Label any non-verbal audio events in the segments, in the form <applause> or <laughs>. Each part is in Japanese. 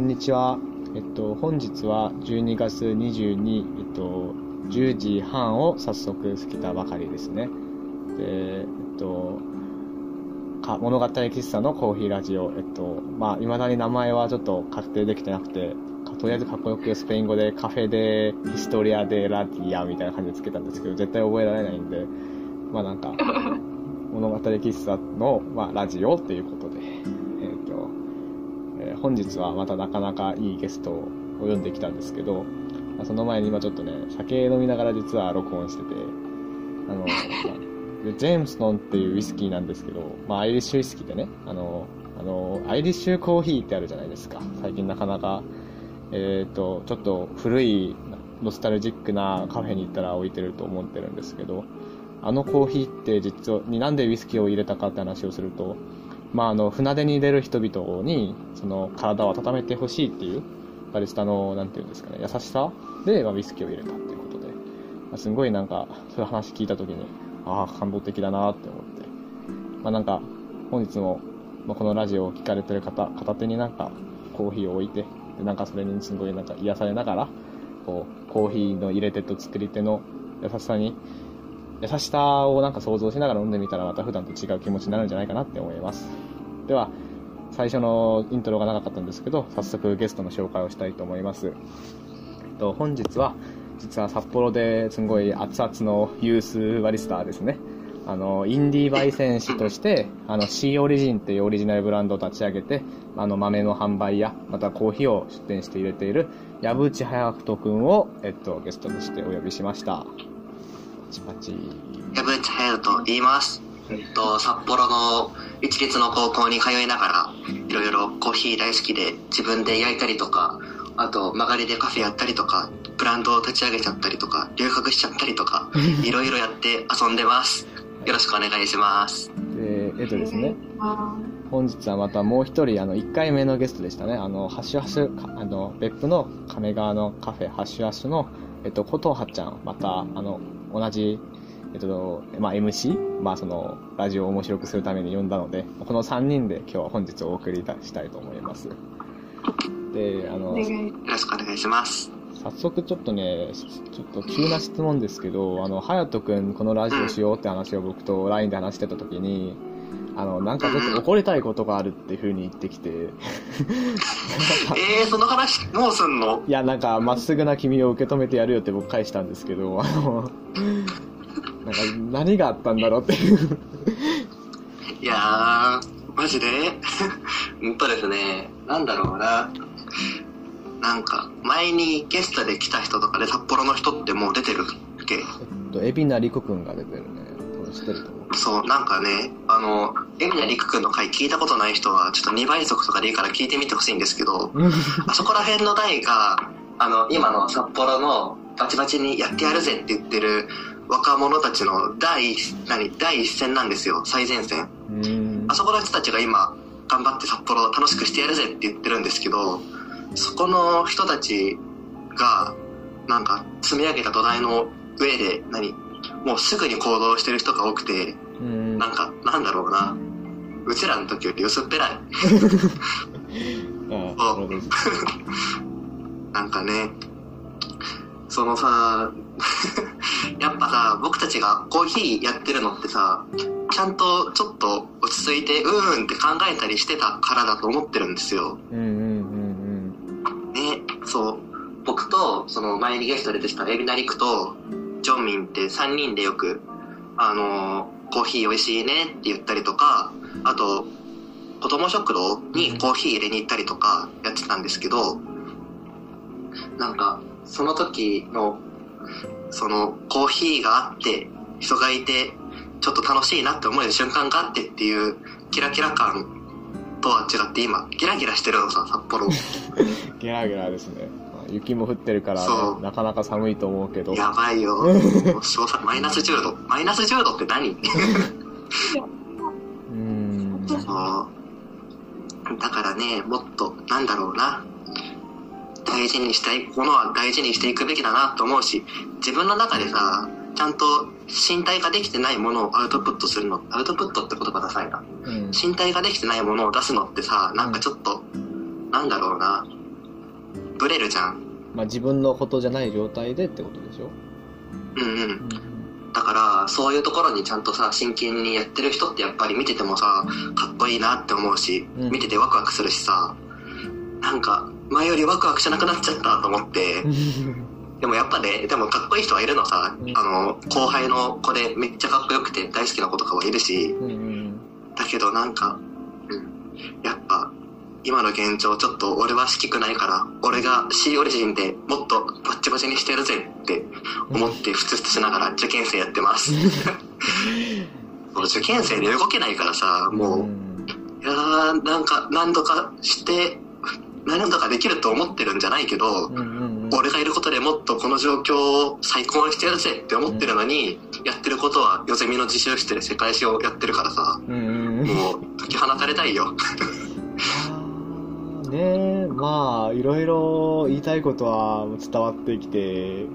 んにちは。えっと、本日は12月22、えっと、10時半を早速過ぎたばかりですね。で、えっと、か物語喫茶のコーヒーラジオ、えっと、まあ、未だに名前はちょっと確定できてなくて、とりあえずかっこよくスペイン語でカフェでヒストリアでラティアみたいな感じでつけたんですけど、絶対覚えられないんで、まあなんか、<laughs> 物語喫茶の、まあ、ラジオっていうことで、本日はまたなかなかいいゲストを呼んできたんですけど、まあその前に今ちょっとね、酒飲みながら実は録音してて、あの、ジェームストンっていうウイスキーなんですけど、まあアイリッシュウイスキーでね、あの、あの、アイリッシュコーヒーってあるじゃないですか。最近なかなか、えっ、と、ちょっと古いノスタルジックなカフェに行ったら置いてると思ってるんですけど、あのコーヒーって実は、になんでウイスキーを入れたかって話をすると、まああの、船出に出る人々に、その体を温めてほしいっていう、バリスタの、なんていうんですかね、優しさで、まあ、ウイスキーを入れたっていうことで、まあ、すごいなんか、そういう話聞いたときに、ああ、感動的だなって思って、まあなんか、本日も、まあ、このラジオを聞かれてる方、片手になんか、コーヒーを置いて、で、なんかそれにすごいなんか癒されながら、こう、コーヒーの入れ手と作り手の優しさに、優しさをなんか想像しながら飲んでみたらまた普段と違う気持ちになるんじゃないかなって思います。では、最初のイントロが長かったんですけど、早速ゲストの紹介をしたいと思います。えっと、本日は、実は札幌ですごい熱々のユースバリスタですね。あの、インディー焙煎士として、あの、シーオリジンっていうオリジナルブランドを立ち上げて、あの、豆の販売や、またコーヒーを出店して入れている、矢渕隼人くんを、えっと、ゲストとしてお呼びしました。パチパチ。矢渕隼人と言います。えっと、札幌の一律の高校に通いながら、いろいろコーヒー大好きで自分で焼いたりとか、あと曲がりでカフェやったりとか、ブランドを立ち上げちゃったりとか、留学しちゃったりとか、<laughs> いろいろやって遊んでます。よろしくお願いします。で、えっとですね、本日はまたもう一人、あの、1回目のゲストでしたね。あの、ハッシュハッシュ、かあの、別府の亀川のカフェ、ハッシュハッシュの、えっと、琴葉ちゃん、また、あの、同じ、えっと、まあ、MC? まあ、その、ラジオを面白くするために呼んだので、この3人で今日は本日お送りいたしたいと思います。で、あの、よろしくお願いします。早速ちょっとね、ちょっと急な質問ですけど、あの、隼人くんこのラジオしようって話を僕と LINE で話してた時に、あの、なんかちょっと怒りたいことがあるっていう風に言ってきて、<laughs> えー、その話、もうすんの？いや、なんか、まっすぐな君を受け止めてやるよって僕返したんですけど、あの、なんか、何があったんだろうっていう。いやー、マジで？<laughs> うんとですね、なんだろうな。なんか、前にゲストで来た人とかで札幌の人ってもう出てるっけ？えっと、海老名陸くんが出てるね。多分知ってると思う。そう、なんかね、あの、エミナリク君の回聞いたことない人は、ちょっと2倍速とかでいいから聞いてみてほしいんですけど、あそこら辺の台が、あの、今の札幌のバチバチにやってやるぜって言ってる若者たちの第一、何、第一線なんですよ、最前線。あ。そこの人たちが今、頑張って札幌を楽しくしてやるぜって言ってるんですけど、そこの人たちが、なんか、積み上げた土台の上で、何、もうすぐに行動してる人が多くて、うーん。なんか、なんだろうな。うちらの時より薄っぺらい。<laughs> あ <laughs> なんかね、そのさ、<laughs> やっぱさ、僕たちがコーヒーやってるのってさ、ちゃんとちょっと落ち着いて、うーんって考えたりしてたからだと思ってるんですよ。うんうんうんね、そう。僕と、その前にゲストで出てきたエビナリクと、ジョンミンって3人でよく、あのーコーヒー美味しいねって言ったりとか、あと、子供食堂にコーヒー入れに行ったりとかやってたんですけど、なんか、その時の、その、コーヒーがあって、人がいて、ちょっと楽しいなって思える瞬間があってっていう、キラキラ感とは違って今、ギラギラしてるのさ、札幌。うん。ゲラゲラですね。まあ雪も降ってるから、なかなか寒いと思うけど。やばいよ。<laughs> もう詳細マイナス10度。マイナス10度って何？<laughs> うーん。そう。だからね、もっと、なんだろうな。大事にしたいものは大事にしていくべきだなと思うし、自分の中でさ、ちゃんと身体化できてないものをアウトプットするの、アウトプットって言葉ダサいな。うん。身体化できてないものを出すのってさ、なんかちょっと、なんだろうな。ブレるじゃん。まあ自分のことじゃない状態でってことでしょ？うんうん。うんだから、そういうところにちゃんとさ、真剣にやってる人ってやっぱり見ててもさ、かっこいいなって思うし、うん。見ててワクワクするしさ、なんか、前よりワクワクしなくなっちゃったと思って、<laughs> でもやっぱね、でもかっこいい人はいるのさ、うん。あの、後輩の子でめっちゃかっこよくて大好きな子とかはいるし、うんうん。だけどなんか、うん、やっぱ、今の現状ちょっと俺は好きくないから、俺が C オリジンでもっとバッチバチにしてやるぜって思ってふつふつしながら受験生やってます。<laughs> 受験生で動けないからさ、もう、んいやーなんか何度かして、何度かできると思ってるんじゃないけど、うんうんうん俺がいることでもっとこの状況を最高にしてやるぜって思ってるのに、やってることは夜ゼミの自習室で世界史をやってるからさ、うんうんうんもう解き放たれたいよ。ね。えまあいろいろ言いたいことは伝わってきて。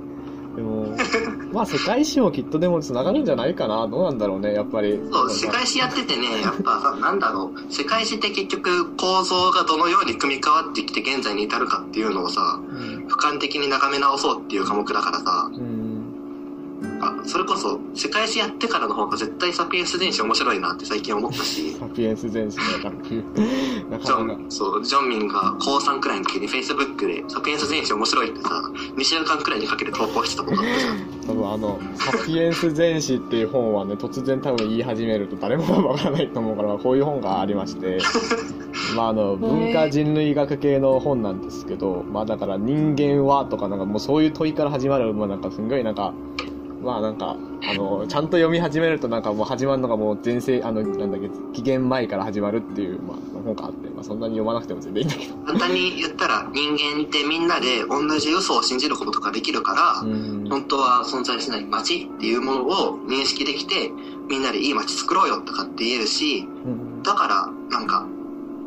でも <laughs> まあ世界史もきっとでもつながるんじゃないかな。どうなんだろうねやっぱり。そう、世界史やっててね、<laughs> やっぱさ、なんだろう、世界史って結局構造がどのように組み替わってきて現在に至るかっていうのをさ、うん。俯瞰的に眺め直そうっていう科目だからさ、うんあそれこそ世界史やってからの方が絶対サピエンス電子面白いなって最近思ったし、サピエンス全史の学級なジかそう、ジョンミンが高3くらいの時に Facebook でサピエンス電子面白いってさ、2週間くらいにかけて投稿してたことあったじゃん。多分あの「サピエンス全史」っていう本はね突然多分言い始めると誰もわからないと思うから、まあこういう本がありまして。<laughs> まああの文化人類学系の本なんですけどまあだから人間はとかなんかもうそういう問いから始まるまあなんかすんごいなんかまあなんかあのちゃんと読み始めるとなんかもう始まるのがもう前世あのなんだっけ紀元前から始まるっていうまあ本があってまあそんなに読まなくても全然いいんだけど。簡単に言ったら人間ってみんなで同じ嘘を信じることができるから、うん。本当は存在しない街っていうものを認識できて、みんなでいい街作ろうよとかって言えるし、うん。だから、なんか、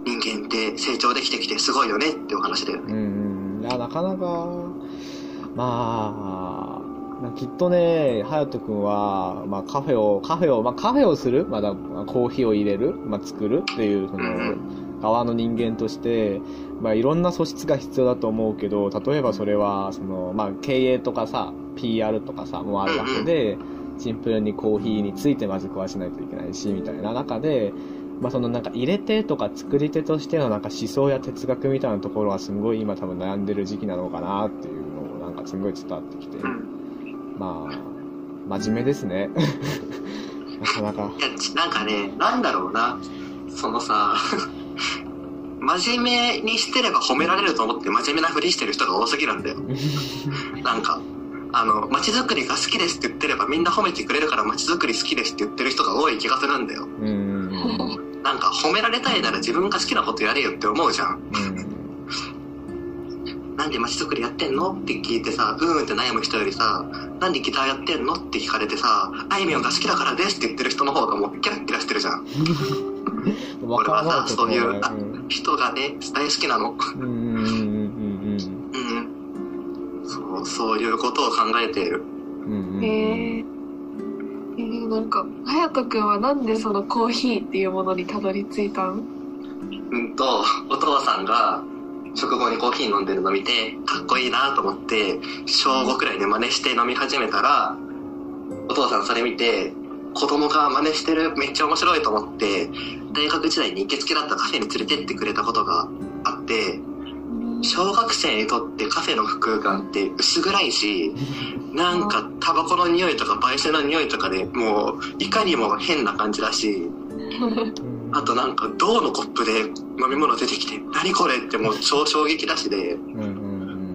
人間って成長できてきてすごいよねってお話だよね。うん、いや、なかなか、まあ、きっとね、隼人君は、まあカフェを、カフェを、まあカフェをする、まだコーヒーを入れる、まあ作る？っていう、その、側の人間として、まあいろんな素質が必要だと思うけど、例えばそれは、その、まあ経営とかさ、PR とかさ、もあるわけで、シンプルにコーヒーについてまず詳しないといけないし、みたいな中で、まあそのなんか入れ手とか作り手としてのなんか思想や哲学みたいなところはすごい今多分悩んでる時期なのかなっていうのをなんかすごい伝わってきて、うん。まあ、真面目ですね。<laughs> なかなか。なんかね、なんだろうな。そのさ、真面目にしてれば褒められると思って真面目なふりしてる人が多すぎるんだよ。<laughs> なんか、あの、街づくりが好きですって言ってればみんな褒めてくれるから街づくり好きですって言ってる人が多い気がするんだよ。うん。うん。なんか褒められたいなら自分が好きなことやれよって思うじゃん。なんで街づくりやってんの？って聞いてさ、うーんって悩む人よりさ、なんでギターやってんの？って聞かれてさ、あいみょんが好きだからですって言ってる人の方がもうキラッキラしてるじゃん。うん。わからないこともない。俺はさ人がね、大好きなの。うん。うん。うん。うん。そう、そういうことを考えている。へええー、なんか隼人君はなんでそのコーヒーっていうものにたどり着いたん？うんと、お父さんが食後にコーヒー飲んでるの見て、かっこいいなと思って、小5くらいで真似して飲み始めたら、お父さんそれ見て、子供が真似してるめっちゃ面白いと思って、大学時代に行きつけだったカフェに連れてってくれたことがあって、小学生にとってカフェの空間って薄暗いし、なんかタバコの匂いとか焙煎の匂いとかでもういかにも変な感じだし、<laughs> あとなんか銅のコップで飲み物出てきて、何これってもう超衝撃だしで。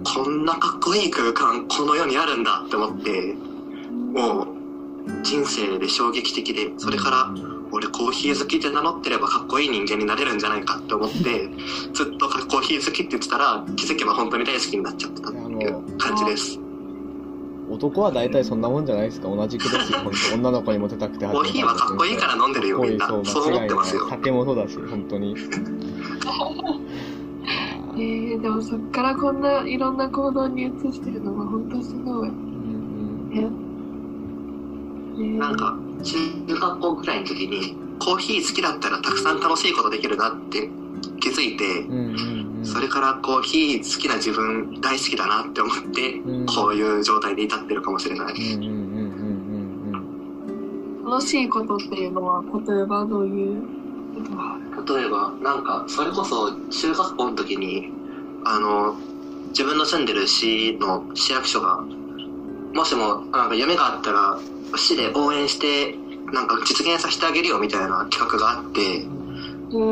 こんなかっこいい空間この世にあるんだって思って、もう人生で衝撃的で、それから俺コーヒー好きって名乗ってればかっこいい人間になれるんじゃないかって思って、ずっとコーヒー好きって言ってたら気づけば本当に大好きになっちゃってたっていう感じです。男は大体そんなもんじゃないですか。同じくですよ。<laughs> 本当女の子にモテたくてコーヒーはかっこいいから飲んでるよみんなかっこいいそう思ってますよ酒もそうだし、本当に。<laughs> えー、でもそっからこんないろんな行動に移してるのが本当すごい。うんええーなんか中学校くらいの時にコーヒー好きだったらたくさん楽しいことできるなって気づいて、うんうんそれからコーヒー好きな自分大好きだなって思って、うん。こういう状態で至ってるかもしれない。楽しいことっていうのは、例えばどういう？ことがある例えばなんかそれこそ中学校の時にあの自分の住んでる市の市役所がもしもなんか夢があったら市で応援してなんか実現させてあげるよみたいな企画があってうん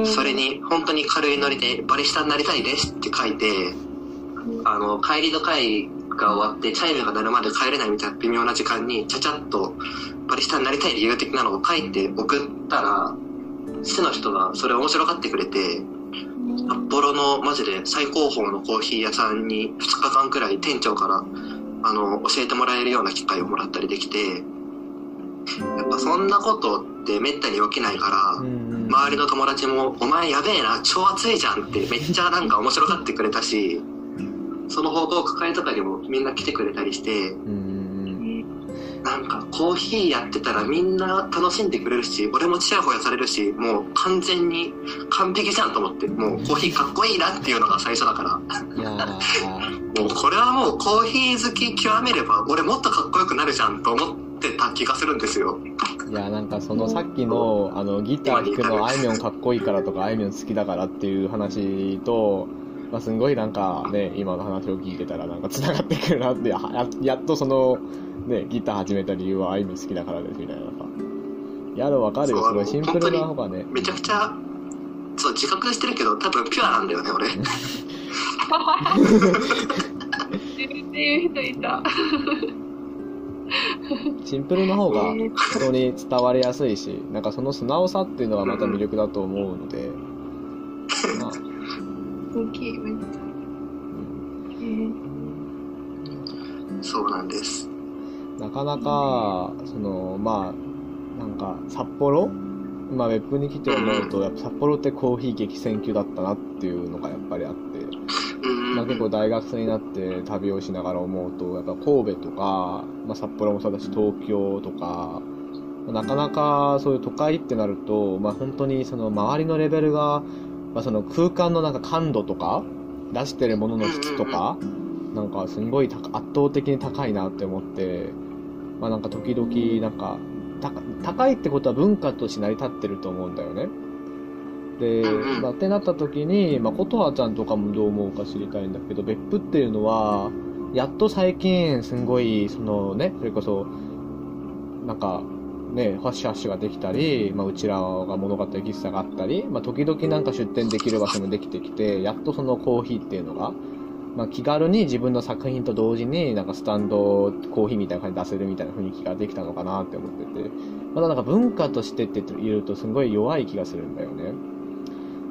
それに本当に軽いノリでバリスタになりたいですって書いてあの帰りの会が終わってチャイムが鳴るまで帰れないみたいな微妙な時間にちゃちゃっとバリスタになりたい理由的なのを書いて送ったら市の人がそれ面白がってくれて札幌のマジで最高峰のコーヒー屋さんに2日間くらい店長からあの教えてもらえるような機会をもらったりできてやっぱそんなことってめったに起きないから、うん。周りの友達も「お前やべえな超熱いじゃん」ってめっちゃなんか面白がってくれたしその報告会とかにもみんな来てくれたりしてなんかコーヒーやってたらみんな楽しんでくれるし俺もチヤホヤされるしもう完全に完璧じゃんと思ってもうコーヒーかっこいいなっていうのが最初だから。<laughs> もうこれはもうコーヒー好き極めれば俺もっとかっこよくなるじゃんと思ってた気がするんですよ。いやなんかそのさっきのあのギター弾くのあいみょんかっこいいからとかあいみょん好きだからっていう話と、まあ、すんごいなんかね今の話を聞いてたらなんか繋がってくるなって <laughs> ややっとそのねギター始めた理由はあいみょん好きだからですみたいなさいやでもわかるよ。すごいシンプルな方がね。めちゃくちゃそう自覚してるけど多分ピュアなんだよね俺。自分で言う <laughs> 人いた。<laughs> シンプルな方が人に伝わりやすいしなんかその素直さっていうのがまた魅力だと思うので、まあ。大きい、めっちゃ。えーそうなんです。なかなか、その、まあ、なんか、札幌？まあ、別府に来て思うと、やっぱ札幌ってコーヒー激戦区だったなっていうのがやっぱりあって、うんまあ結構大学生になって旅をしながら思うと、やっぱ神戸とか、まあ札幌もそうだし東京とか、なかなかそういう都会ってなると、まあ本当にその周りのレベルが、まあその空間のなんか感度とか、出してるものの質とか、なんかすんごい高圧倒的に高いなって思って、まあなんか時々なんか、高高いってことは文化として成り立ってると思うんだよね。でまあ、ってなった時に、まあ、琴葉ちゃんとかもどう思うか知りたいんだけど、別府っていうのは、やっと最近、すんごい、そのね、それこそ、なんか、ね、ファッシュハッシュができたり、まあ、うちらが物語喫茶があったり、まあ、時々なんか出店できる場所もできてきて、やっとそのコーヒーっていうのが、まあ、気軽に自分の作品と同時になんかスタンドコーヒーみたいな感じで出せるみたいな雰囲気ができたのかなって思ってて、まだなんか文化としてって言うとすごい弱い気がするんだよね。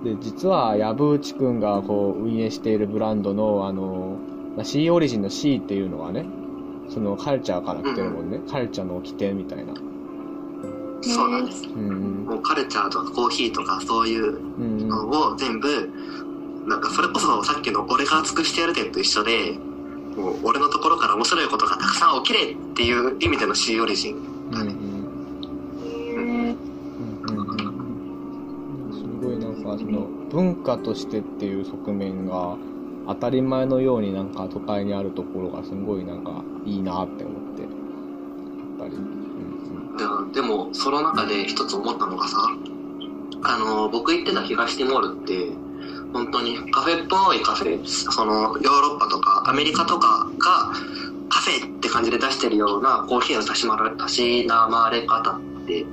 で、実は、藪内くんがこう運営しているブランドの、あの、まあ C オリジンの C っていうのはね、そのカルチャーから来てるもんね。カルチャーの起点みたいな。そうなんですうんもうカルチャーとかコーヒーとかそういううん。うんのを全部なんかそれこそさっきの俺が熱くしてやる点と一緒でもう俺のところから面白いことがたくさん起きれっていう意味での C オリジンうんかその文化としてっていう側面が当たり前のようになんか都会にあるところがすごいなんかいいなって思ってやっぱり、うんででもその中で一つ思ったのがさあの僕行ってた東ティモールって本当にカフェっぽいカフェそのヨーロッパとかアメリカとかがカフェって感じで出してるようなコーヒーのたしまらたしなまれ方って。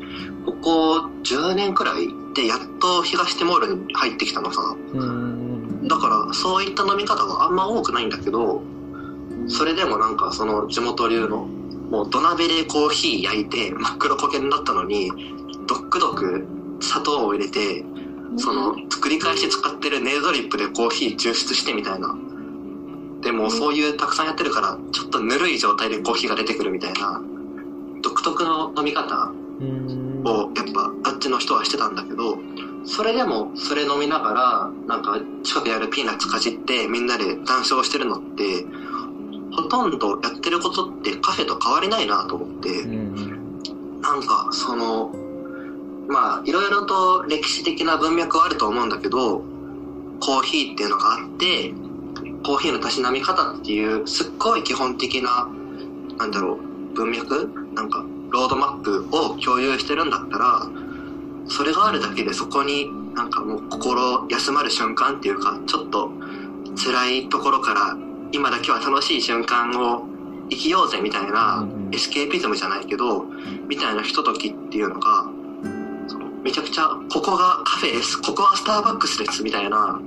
ここ10年くらいでやっと東ティモールに入ってきたのさ。だからそういった飲み方があんま多くないんだけどそれでもなんかその地元流のもう土鍋でコーヒー焼いて真っ黒焦げになったのにドックドク砂糖を入れてその繰り返し使ってるネードリップでコーヒー抽出してみたいな。でもそういうたくさんやってるからちょっとぬるい状態でコーヒーが出てくるみたいな独特の飲み方をやっぱあっちの人はしてたんだけどそれでもそれ飲みながらなんか近くにあるピーナッツかじってみんなで談笑してるのってほとんどやってることってカフェと変わりないなと思ってなんかそのまあいろいろと歴史的な文脈はあると思うんだけどコーヒーっていうのがあって、コーヒーのたしなみ方っていう、すっごい基本的な、なんだろう、文脈？なんか、ロードマップを共有してるんだったら、それがあるだけでそこになんかもう心休まる瞬間っていうか、ちょっと辛いところから今だけは楽しい瞬間を生きようぜみたいなエスケーピズムじゃないけど、みたいなひとときっていうのが、めちゃくちゃ、ここがカフェです、ここはスターバックスですみたいな、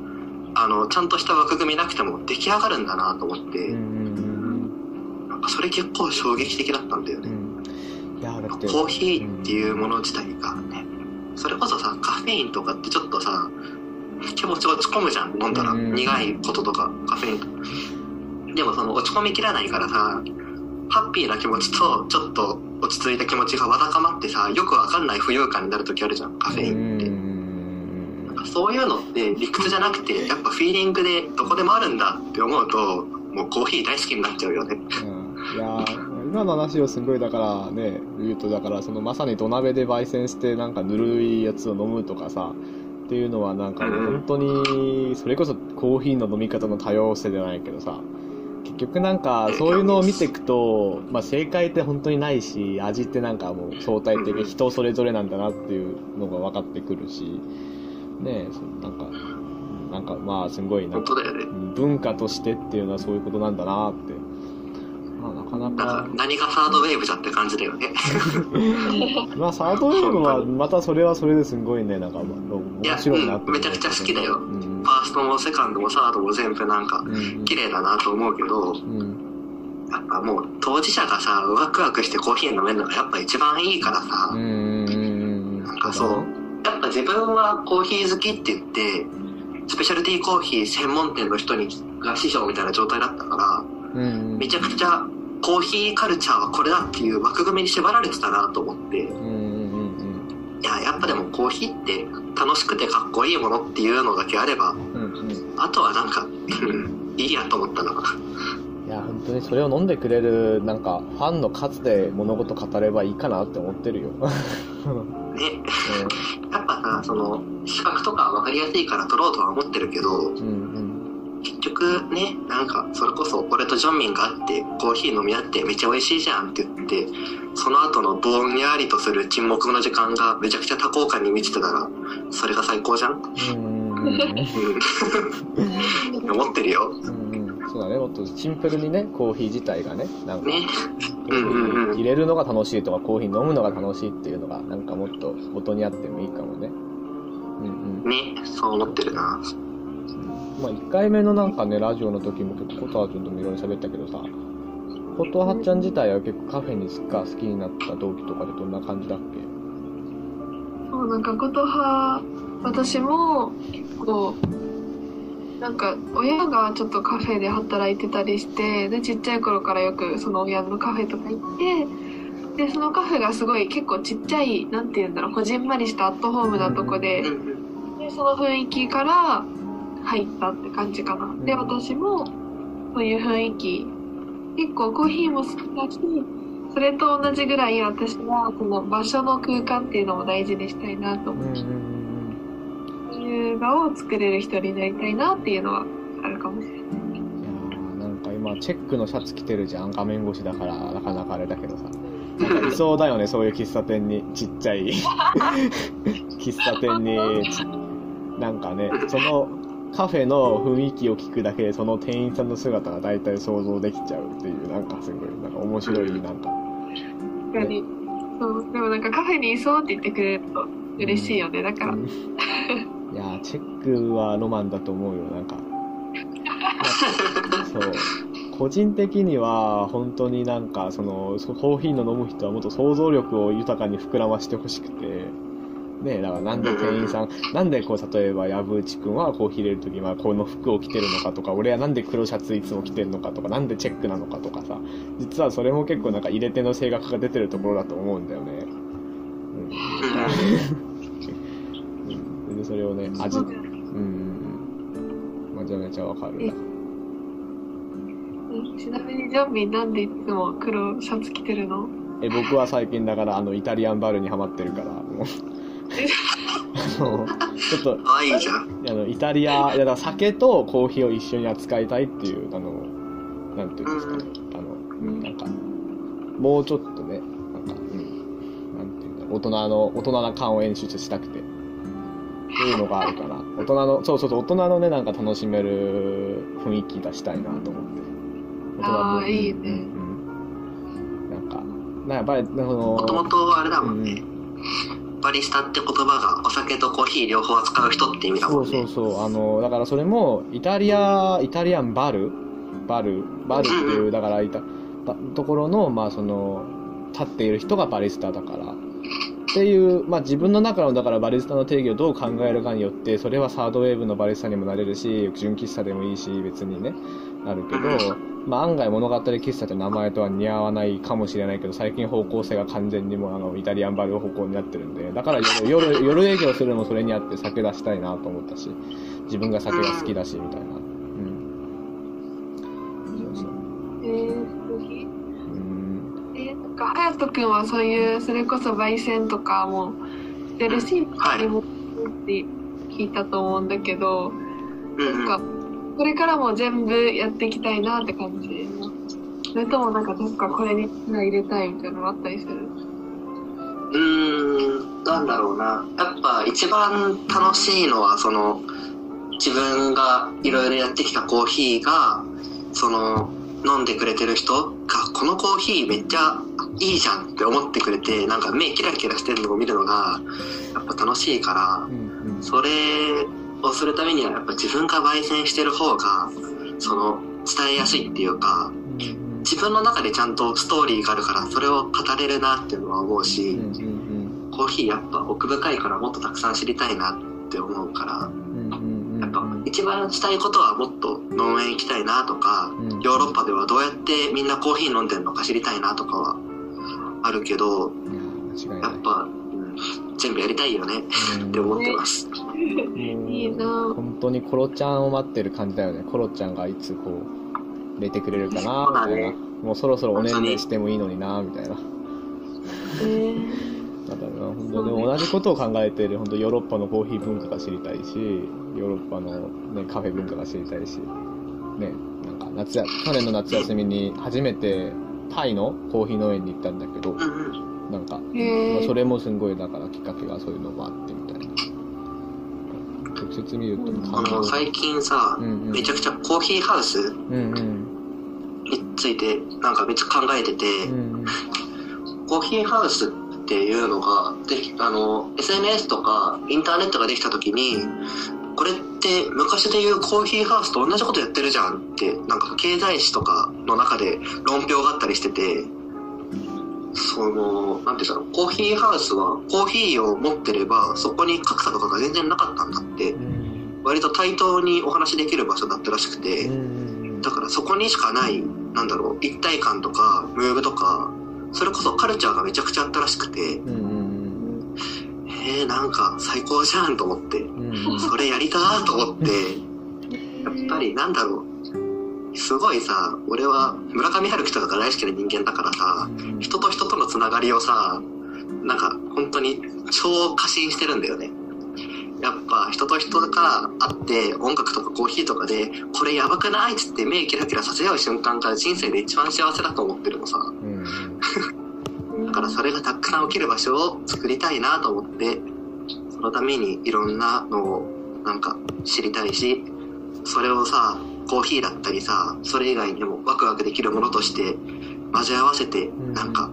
あの、ちゃんとした枠組みなくても出来上がるんだなと思って、なんかそれ結構衝撃的だったんだよね。コーヒーっていうもの自体がね、それこそさ、カフェインとかってちょっとさ、気持ち落ち込むじゃん、飲んだら。うん苦いこととか、カフェイン。でもその落ち込みきらないからさ、ハッピーな気持ちと、ちょっと落ち着いた気持ちがわだかまってさ、よくわかんない浮遊感になる時あるじゃん、カフェインって。うんそういうのって理屈じゃなくて、やっぱフィーリングでどこでもあるんだって思うと、もうコーヒー大好きになっちゃうよね。うんいやー今の話をすごいだからね言うとだからそのまさに土鍋で焙煎してなんかぬるいやつを飲むとかさっていうのはなんかうん本当にそれこそコーヒーの飲み方の多様性じゃないけどさ結局なんかそういうのを見ていくと、まあ、正解って本当にないし味ってなんかもう相対的に人それぞれなんだなっていうのが分かってくるしねえそなんかなんかまあすごいなんか。文化としてっていうのはそういうことなんだなって、まあ、なかなか。か、何がサードウェーブじゃって感じだよね。<laughs> まあサードウェーブはまたそれはそれですごいねなんか面白いなって。うんめちゃくちゃ好きだよ。うん。ファーストもセカンドもサードも全部なんかうん。綺麗だなと思うけど、うん。やっぱもう当事者がさ、ワクワクしてコーヒー飲めるのがやっぱ一番いいからさ、うん。なんかそう、やっぱ自分はコーヒー好きって言って、スペシャルティーコーヒー専門店の人にが師匠みたいな状態だったから、うんうん。めちゃくちゃコーヒーカルチャーはこれだっていう枠組みに縛られてたなと思って、うんうんうんいや、やっぱでもコーヒーって楽しくてかっこいいものっていうのだけあれば、うんうん。うんあとはなんか、うんいいやと思ったな。いや本当にそれを飲んでくれるなんかファンの数で物事語ればいいかなって思ってるよ、<laughs> ね、やっぱさ、その、資格とか分かりやすいから取ろうとは思ってるけど、うんうん結局ね、なんか、それこそ俺とジョンミンがあって、コーヒー飲み合ってめっちゃ美味しいじゃんって言って、その後のぼんやりとする沈黙の時間がめちゃくちゃ多幸感に満ちてたら、それが最高じゃん?うん。思ってるよ。そうだねもっとシンプルにねコーヒー自体がねなんかね。うんうんうん入れるのが楽しいとかコーヒー飲むのが楽しいっていうのがなんかもっと元にあってもいいかもねうんうんね、そう思ってるな。まあ1回目のなんかねラジオの時も結構琴葉ちゃんともいろいろ喋ったけどさ琴葉ちゃん自体は結構カフェにが好きになった動機とかでどんな感じだっけ？そうなんか琴葉私も結構なんか親がちょっとカフェで働いてたりしてでちっちゃい頃からよくその親のカフェとか行ってでそのカフェがすごい結構ちっちゃいなんて言うんだろうこじんまりしたアットホームなとこで。でその雰囲気から入ったって感じかな。で私もそういう雰囲気。結構コーヒーも好きだしそれと同じぐらい私はその場所の空間っていうのも大事にしたいなと思ううんうんうんそういう場を作れる人になりたいなっていうのはあるかもしれない。いやーなんか今チェックのシャツ着てるじゃん。画面越しだからなかなかあれだけどさ。いそうだよねそういう喫茶店に。ちっちゃい。<laughs> 喫茶店にちなんかねそのカフェの雰囲気を聞くだけでその店員さんの姿が大体想像できちゃうっていうなんかすごいなんか面白いなんか。確かに。そう、でもなんかカフェにいそうって言ってくれると嬉しいよね。だから、う <laughs> んいやーチェックはロマンだと思うよなんか。<laughs> そう。個人的には本当になんかそのそコーヒーの飲む人はもっと想像力を豊かに膨らましてほしくてねえだからなんで店員さんなんでこう例えば藪内くんはコーヒー入れるときはこの服を着てるのかとか俺はなんで黒シャツいつも着てるのかとかなんでチェックなのかとかさ実はそれも結構なんか入れ手の性格が出てるところだと思うんだよね。うん。うん。でそれをね味そうんうんうん。めちゃめちゃわかる。えちなみにジョンミンなんでいつも黒シャツ着てるの？え僕は最近だからあのイタリアンバルにハマってるからもうあのちょっとかわいいじゃん。あのイタリアいやだから酒とコーヒーを一緒に扱いたいっていうあのなんていうんですかね。あのうん。なんかもうちょっとねなんかうん。なんていうんだろう。大人の大人な感を演出したくて。っていうのがあるから。大人のそうそうそう大人のねなんか楽しめる雰囲気出したいなと思って。大人のあーいいね。うん。うん。なんかなやっぱりそのもともとあれだもんね。うんバリスタって言葉がお酒とコーヒー両方扱う人って意味だそもね。うんそうそう。あの、だからそれも、イタリア、イタリアンバル？バル？バルっていう、だからいた、ばところの、まあその、立っている人がバリスタだから。っていう、まあ自分の中の、だからバリスタの定義をどう考えるかによって、それはサードウェーブのバリスタにもなれるし、純喫茶でもいいし、別にね、なるけど、まあ案外物語喫茶って名前とは似合わないかもしれないけど、最近方向性が完全にもうあの、イタリアンバル方向になってるんで、だから夜、夜、夜営業するのもそれにあって酒出したいなと思ったし、自分が酒が好きだし、みたいな。うん。そうそう。えー、コーヒーうん。えー、なんか、隼人君はそういう、それこそ焙煎とかもしてるし、はいにもって聞いたと思うんだけど、うんうん。なんか、これからも全部やっていきたいなって感じそれともなんかどっかこれに入れたいみたいなのあったりする？うーん、なんだろうな。やっぱ一番楽しいのは、その、自分がいろいろやってきたコーヒーが、その、飲んでくれてる人が、このコーヒーめっちゃいいじゃんって思ってくれて、なんか目キラキラしてるのを見るのが、やっぱ楽しいから、うん。うん。それをするためにはやっぱ自分が焙煎してる方が、その、伝えやすいっていうか、うん。自分の中でちゃんとストーリーがあるから、それを語れるなっていうのは思うし。コーヒーやっぱ奥深いからもっとたくさん知りたいなって思うから。やっぱ一番したいことはもっと農園行きたいなとか、うんヨーロッパではどうやってみんなコーヒー飲んでるのか知りたいなとかはあるけど。やっぱ、うん全部やりたいよねって思ってます。いいなぁ本当にコロちゃんを待ってる感じだよね。コロちゃんがいつこう、出てくれるかな、みたいな。もうそろそろおねんねしてもいいのにな、みたいな。えーだからな、本当でも同じことを考えている、本当ヨーロッパのコーヒー文化が知りたいし、ヨーロッパの、ね、カフェ文化が知りたいし、ね、なんか夏や、去年の夏休みに初めてタイのコーヒー農園に行ったんだけど、うんうん。なんか、まえーあそれもすごいだからきっかけがそういうのもあってみたいな。直接見るとあの、最近さ、うんうんめちゃくちゃコーヒーハウスうんうん。についてなんかめっちゃ考えてて、うんコーヒーハウスっていうのができあの SNS とかインターネットができた時にこれって昔で言うコーヒーハウスと同じことやってるじゃんってなんか経済誌とかの中で論評があったりしててそのなんていうんだろうコーヒーハウスはコーヒーを持ってればそこに格差とかが全然なかったんだってうん。割と対等にお話しできる場所だったらしくて、うん。だからそこにしかない、なんだろう、一体感とか、ムーブとか、それこそカルチャーがめちゃくちゃあったらしくて、えー、なんか最高じゃんと思って、うん。それやりたーと思って、やっぱりなんだろう、すごいさ、俺は村上春樹とかが大好きな人間だからさ、人と人とのつながりをさ、なんか本当に超過信してるんだよね。やっぱ人と人が会って音楽とかコーヒーとかでこれやばくないっつって目キラキラさせ合う瞬間が人生で一番幸せだと思ってるのさ。うんだからそれがたくさん起きる場所を作りたいなと思って、そのためにいろんなのをなんか知りたいし、それをさ、コーヒーだったりさ、それ以外にもワクワクできるものとして交わせて、ん。なんか、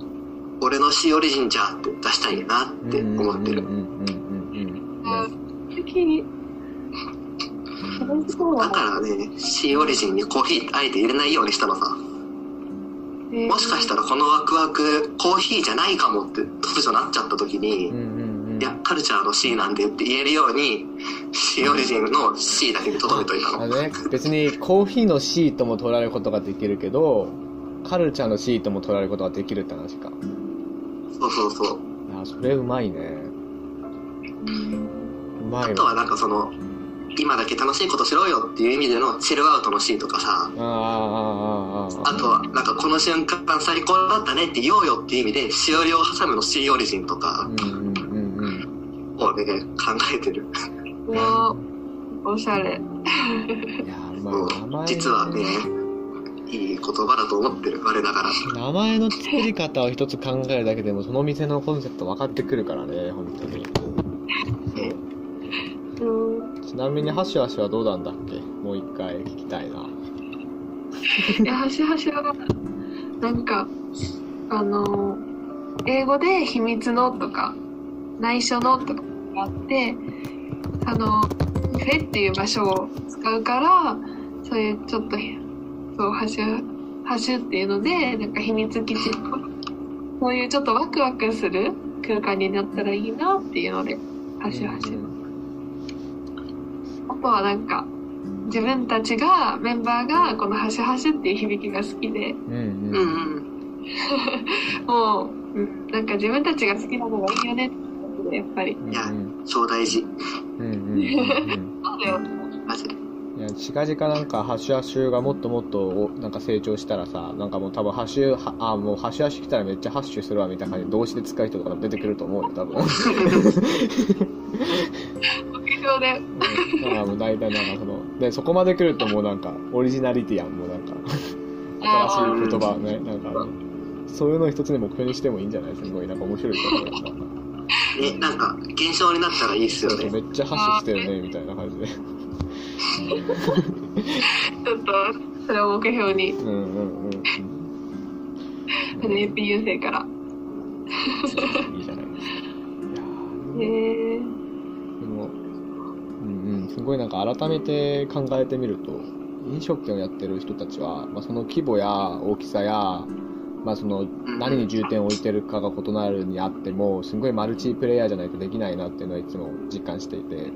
俺の C オリジンじゃって出したいなって思ってる。だからね、C オリジンにコーヒーあえて入れないようにしたのさ。えーもしかしたらこのワクワク、コーヒーじゃないかもって突如なっちゃった時に、うんいや、カルチャーの C なんでって言えるように、C オリジンの C だけで留めといたの。ね、別にコーヒーの C とも取られることができるけど、カルチャーの C とも取られることができるって話か。そうそうそう。いや、それうまいね。うまいわ。あとはなんかその、今だけ楽しいことしろよっていう意味でのチルアウトの C とかさ、あーあー、あーあー、あーあとはなんかこの瞬間最高だったねって言おうよっていう意味で、しおりを挟むの C オリジンとかうん。をね、考えてる。うわおしゃれ。いやまあ名前実はね、いい言葉だと思ってる、我ながら。名前の作り方を一つ考えるだけでもその店のコンセプト分かってくるからね本当にうん。ちなみにハシハシはどうなんだっけ？もう一回聞きたいないや、端々は、なんか、あの、英語で秘密のとか、内緒のとかがあって、あの、フェっていう場所を使うから、そういうちょっと、そう、ハッシュ、ハッシュっていうので、なんか秘密基地とか、そういうちょっとワクワクする空間になったらいいなっていうので、ハッシュハッシュ。あとはなんか、自分たちが、メンバーが、このハシハシっていう響きが好きで、うんうんうんうん。<laughs> もう、うんなんか自分たちが好きなのがいいよねってやっぱり。うんいや超大事。うんうんうんうん。<laughs> そうだよ。マジで。いや近々なんかハッシュハッシュがもっともっとおなんか成長したらさなんかもう多分ハッシュはあもうハッシュハッシュ来たらめっちゃハッシュするわみたいな感じで動詞で使う人とか出てくると思うよ多分。<laughs> うん。だからもう大体なんかそのでそこまで来るともうなんかオリジナリティやんもうなんか。<laughs> 新しい言葉ねなんかそういうのを一つで目標にしてもいいんじゃない？すごいなんか面白いと思うよなんかね、なんか、現象になったらいいっすよね。めっちゃハッシュしてるねみたいな感じで。ちょっと、それを目標に、うんうんうん APU 生から。いいじゃないですか。へえでも、うんうん、すごいなんか改めて考えてみると、飲食店をやってる人たちは、まあ、その規模や大きさや、まあ、その何に重点を置いてるかが異なるにあっても、すごいマルチプレイヤーじゃないとできないなっていうのはいつも実感していて、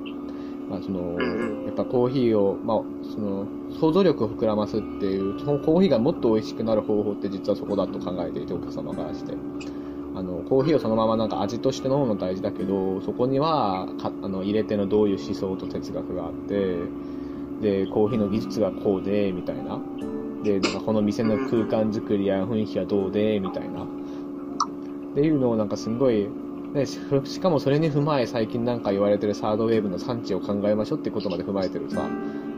まあ、そのやっぱコーヒーを、まあ、その想像力を膨らますっていう、そのコーヒーがもっと美味しくなる方法って実はそこだと考えていて、お客様からして。あのコーヒーをそのままなんか味として飲むの大事だけどそこにはかあの入れ手のどういう思想と哲学があってでコーヒーの技術がこうでみたいなでなんかこの店の空間作りや雰囲気はどうでみたいな。っていうのをなんかすごいね、ししかもそれに踏まえ最近なんか言われてるサードウェーブの産地を考えましょうってことまで踏まえてるさ。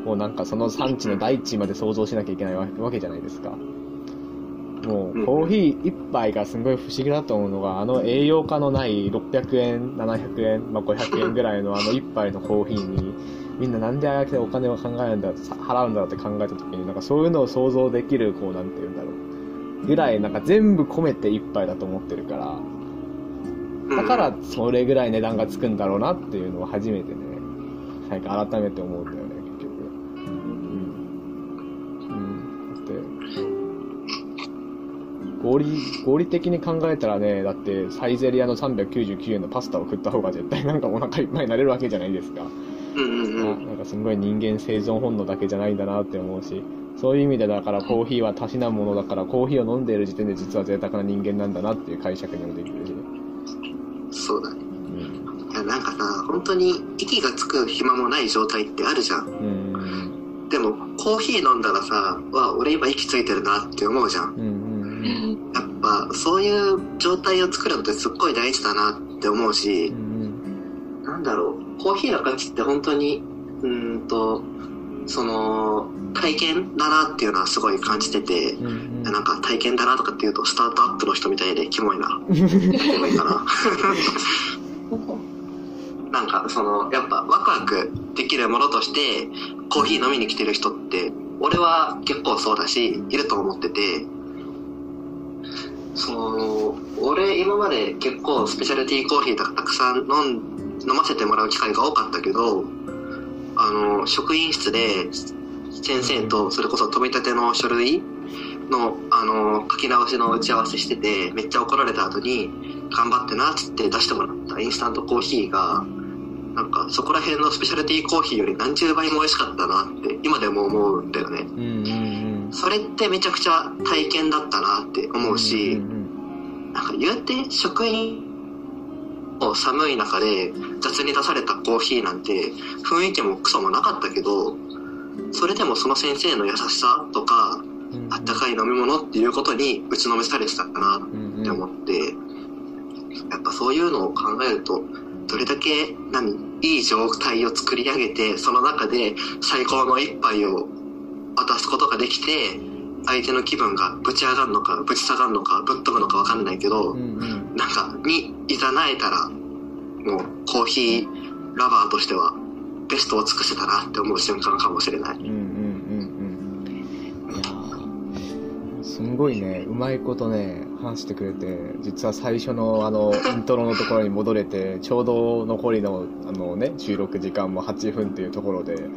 もうなんかその産地の大地まで想像しなきゃいけないわわけじゃないですか。もうコーヒー一杯がすごい不思議だと思うのがあの栄養価のない600円700円、まあ、500円ぐらいのあの一杯のコーヒーにみんななんでああやってお金を考えるんださ払うんだって考えた時になんかそういうのを想像できるこうなんて言うんだろう。ぐらいなんか全部込めて一杯だと思ってるからうん。だからそれぐらい値段がつくんだろうなっていうのを初めてね最近改めて思うんだよね結局。うん。うん。だって合理合理的に考えたらねだってサイゼリアの399円のパスタを食った方が絶対なんかお腹いっぱいになれるわけじゃないですか。なんかすごい人間生存本能だけじゃないんだなって思うし。そういう意味でだからコーヒーはたしなむものだからコーヒーを飲んでいる時点で実は贅沢な人間なんだなっていう解釈にもできるし。ね、そうだね。うん。いや、なんかさ、本当に息がつく暇もない状態ってあるじゃん。うん。でも、コーヒー飲んだらさ、わ、俺今息ついてるなって思うじゃん。うんうんやっぱ、そういう状態を作るのってすっごい大事だなって思うしう、ん。なんだろう、コーヒーの価値って本当に、うーんと、その、体験だなっていうのはすごい感じてて、うんうんなんか体験だなとかっていうと、スタートアップの人みたいでキモいな。キモいかな。<laughs> なんかそのやっぱワクワクできるものとしてコーヒー飲みに来てる人って俺は結構そうだしいると思っててその俺今まで結構スペシャルティーコーヒーとかたくさん飲ん飲ませてもらう機会が多かったけどあの職員室で先生とそれこそ飛び立ての書類のあの書き直しの打ち合わせしててめっちゃ怒られた後に頑張ってなっつって出してもらった。インスタントコーヒーがなんかそこら辺のスペシャルティーコーヒーより何十倍も美味しかったなって今でも思うんだよね。うんうんそれってめちゃくちゃ体験だったなって思うし、うん。なんか言うて職員を寒い中で雑に出されたコーヒーなんて雰囲気もクソもなかったけどそれでもその先生の優しさとかうん。あったかい飲み物っていうことに打ちのめされてたかなって思って、やっぱそういうのを考えると、どれだけ何いい状態を作り上げてその中で最高の一杯を渡すことができて相手の気分がぶち上がるのかぶち下がるのかぶっ飛ぶのか分かんないけど、うんうんなんかにいざなえたらもうコーヒーラバーとしてはベストを尽くせたなって思う瞬間かもしれない。うんすんごいねうまいことね話してくれて実は最初のあの <laughs> イントロのところに戻れてちょうど残りのあのね収録時間も8分っていうところで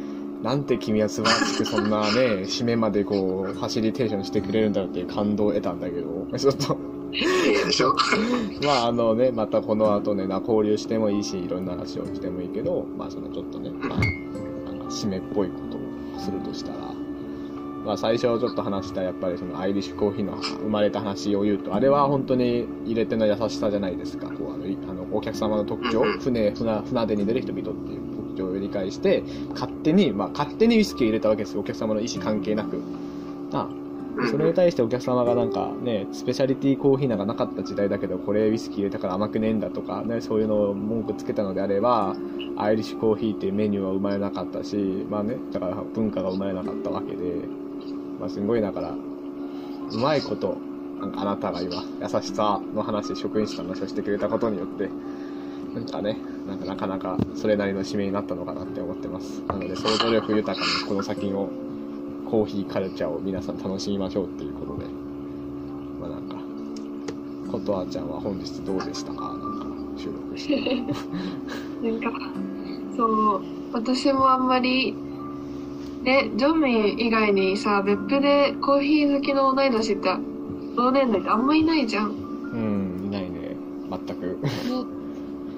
なんて君は素晴らしくそんなね締めまでこうファシリテーションしてくれるんだっていう感動を得たんだけど。ちょっとでしょ？<laughs> まああのね、またこの後ね、な交流してもいいし、いろんな話をしてもいいけど、まあそのちょっとね、まあ、締めっぽいことをするとしたら、まあ最初ちょっと話したやっぱりそのアイリッシュコーヒーの生まれた話を言うと、あれは本当に入れ手の優しさじゃないですか。こうあのいあのお客様の特徴船、船、船出に出る人々っていう特徴を理解して、勝手に、まあ勝手にウイスキーを入れたわけですよ。お客様の意思関係なく。あそれに対してお客様がなんかね、スペシャリティコーヒーなんかなかった時代だけど、これウイスキー入れたから甘くねえんだとか、ね、そういうのを文句つけたのであれば、アイリッシュコーヒーっていうメニューは生まれなかったし、まあね、だから文化が生まれなかったわけで、まあすごいだから、うまいこと、なんかあなたが今、優しさの話、職員室の話をしてくれたことによって、なんかね、なんかなかなかそれなりの締めになったのかなって思ってます。なので想像力豊かにこの先のコーヒーカルチャーを皆さん楽しみましょうっていうことで、まあなんか、ことあちゃんは本日どうでしたか？なんか収録して。なんか、そう、私もあんまり、ね、ジョンミン以外にさ、別府でコーヒー好きの同い年って、同年代ってあんまいないじゃん。うん、いないね。全く。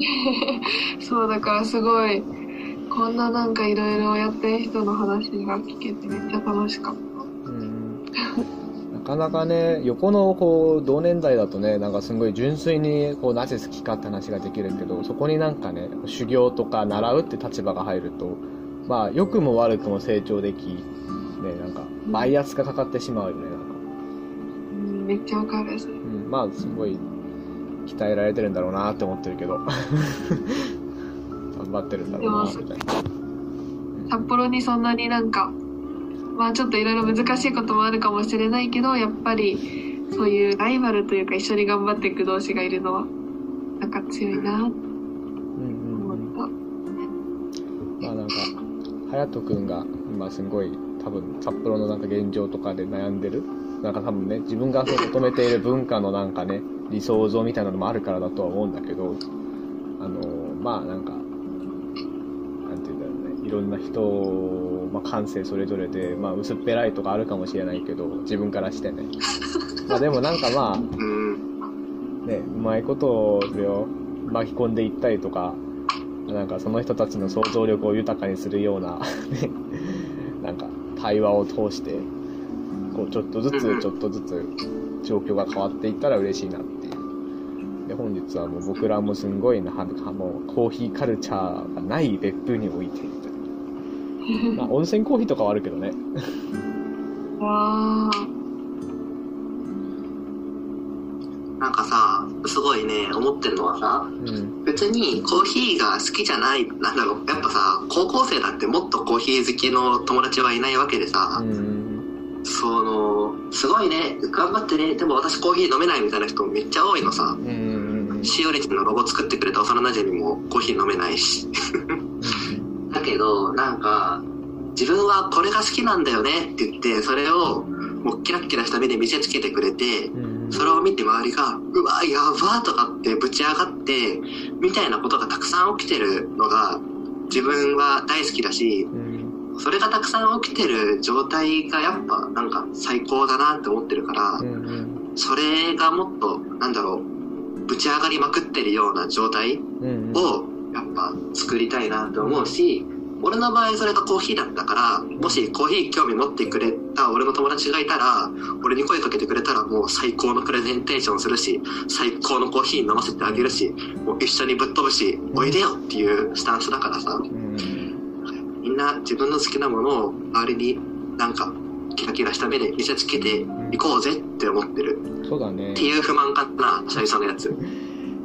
<laughs> そう、だからすごい、こんななんかいろいろやってる人の話が聞けてめっちゃ楽しかった。うん。なかなかね、横のこう、同年代だとね、なんかすごい純粋にこう、なぜ好きかって話ができるけど、そこになんかね、修行とか習うって立場が入ると、まあ、良くも悪くも成長でき、ね、なんか、バイアスがかかってしまうよね、なんか。うん、めっちゃわかる。うん、まあ、すごい、鍛えられてるんだろうなって思ってるけど。<laughs> 頑張ってるんだろうな、みたいな。札幌にそんなになんか、まあちょっといろいろ難しいこともあるかもしれないけど、やっぱりそういうライバルというか一緒に頑張っていく同士がいるのは、なんか強いなってうんうんうん。思った。まあなんか、隼人くんが今すごい多分札幌のなんか現状とかで悩んでる。なんか多分ね、自分が求めている文化のなんかね、理想像みたいなのもあるからだとは思うんだけど、あの、まあなんか、なんて言うんだろうね、いろんな人、まあ感性それぞれで、まあ薄っぺらいとかあるかもしれないけど、自分からしてね。<laughs> まあでもなんかまあ、うん。ね、うまいことをそれを巻き込んでいったりとか、なんかその人たちの想像力を豊かにするような、ね、なんか対話を通して、こうちょっとずつちょっとずつ状況が変わっていったら嬉しいなって本日はもう僕らもすんごいな、はもうコーヒーカルチャーがない別府においてみたいな。まあ <laughs> 温泉コーヒーとかはあるけどね。わー。なんかさ、すごいね、思ってるのはさ、うん。別にコーヒーが好きじゃない、なんだろう、やっぱさ、高校生だってもっとコーヒー好きの友達はいないわけでさう、ん。その、すごいね、頑張ってね、でも私コーヒー飲めないみたいな人めっちゃ多いのさ。うん。うん。シオリチのロゴ作ってくれた幼馴染もコーヒー飲めないし。だけど、なんか、自分はこれが好きなんだよねって言って、それをもうキラッキラした目で見せつけてくれて、うん。それを見て周りが、うわ、やばとかってぶち上がって、みたいなことがたくさん起きてるのが、自分は大好きだし、うん。それがたくさん起きてる状態がやっぱなんか最高だなって思ってるからう、ん。それがもっと、なんだろう、ぶち上がりまくってるような状態うん。をやっぱ作りたいなって思うし、俺の場合それがコーヒーだったから、もしコーヒー興味持ってくれた俺の友達がいたら、俺に声かけてくれたらもう最高のプレゼンテーションするし、最高のコーヒー飲ませてあげるし、もう一緒にぶっ飛ぶし、おいでよっていうスタンスだからさ、うん。みんな自分の好きなものを周りになんかキラキラした目で見せつけていこうぜって思ってるそうだねって。いう不満かな、久々のやつ。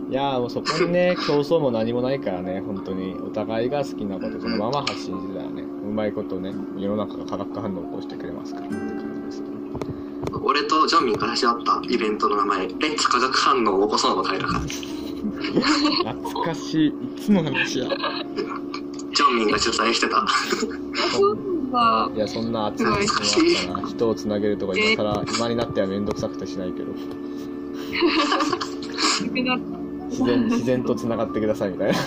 いやーもうそこにね、<laughs> 競争も何もないからね、本当に。お互いが好きなことそのまま発信してたらね、うまいことね、世の中が化学反応を起こしてくれますからって感じですね。俺とジョンミンからし合ったイベントの名前、レッツ化学反応を起こそうの会だから。懐かしい。いつの話や。<laughs> ジョンミンが主催してた。<laughs> いや、そんな熱い気持ちがあったな。人をつなげるとか今更、今になってはめんどくさくてしないけど。<laughs> 自然、自然と繋がってくださいみたいな。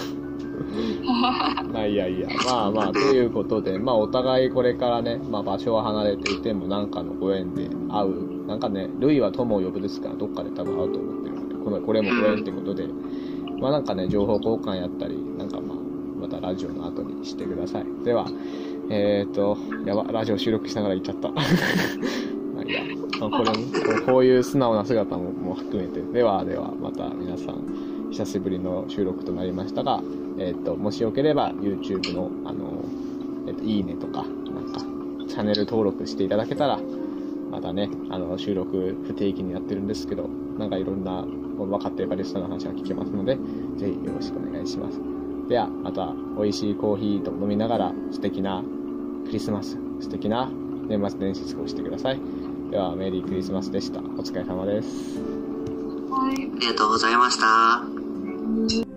<laughs> まあいやいや、まあまあ、ということで、まあお互いこれからね、まあ場所は離れていてもなんかのご縁で会う。なんかね、ルイは友を呼ぶですから、どっかで多分会うと思ってるので、このこれもご縁ってことで、まあなんかね、情報交換やったり、なんかまあ、またラジオの後にしてください。では、えっ、ー、と、やば、ラジオ収録しながら言っちゃった。<laughs> まあいいや、まあ、これも、<laughs> こういう素直な姿もも含めて、ではでは、また皆さん、久しぶりの収録となりましたが、えっ、と、もしよければ YouTube の、あの、えっ、と、いいねとか、なんか、チャンネル登録していただけたら、またね、あの、収録不定期にやってるんですけど、なんかいろんな、分かってるバリスタの話が聞けますので、ぜひよろしくお願いします。では、また、美味しいコーヒーと飲みながら、素敵なクリスマス、素敵な年末年始過ごしてください。では、メリークリスマスでした。お疲れ様です。はい。ありがとうございました。